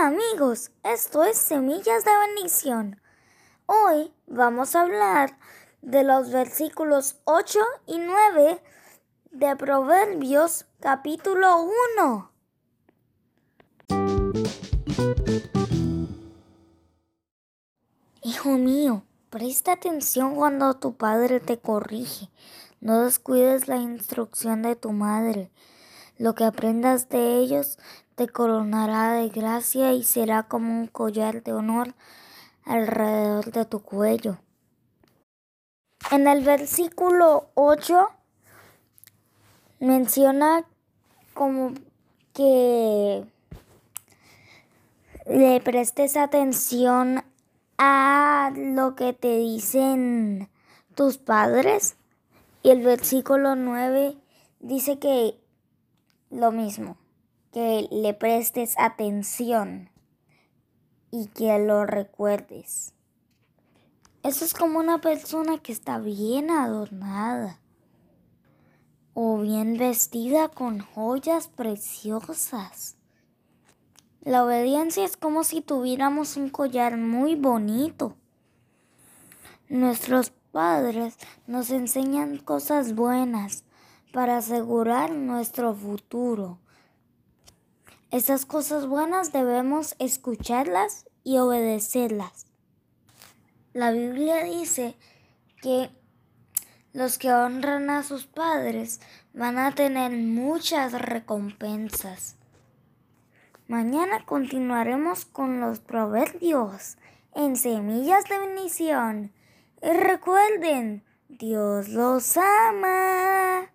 amigos, esto es Semillas de Bendición. Hoy vamos a hablar de los versículos 8 y 9 de Proverbios capítulo 1. Hijo mío, presta atención cuando tu padre te corrige. No descuides la instrucción de tu madre. Lo que aprendas de ellos te coronará de gracia y será como un collar de honor alrededor de tu cuello. En el versículo 8 menciona como que le prestes atención a lo que te dicen tus padres. Y el versículo 9 dice que lo mismo, que le prestes atención y que lo recuerdes. Eso es como una persona que está bien adornada o bien vestida con joyas preciosas. La obediencia es como si tuviéramos un collar muy bonito. Nuestros padres nos enseñan cosas buenas para asegurar nuestro futuro. Esas cosas buenas debemos escucharlas y obedecerlas. La Biblia dice que los que honran a sus padres van a tener muchas recompensas. Mañana continuaremos con los proverbios en semillas de bendición. Y recuerden, Dios los ama.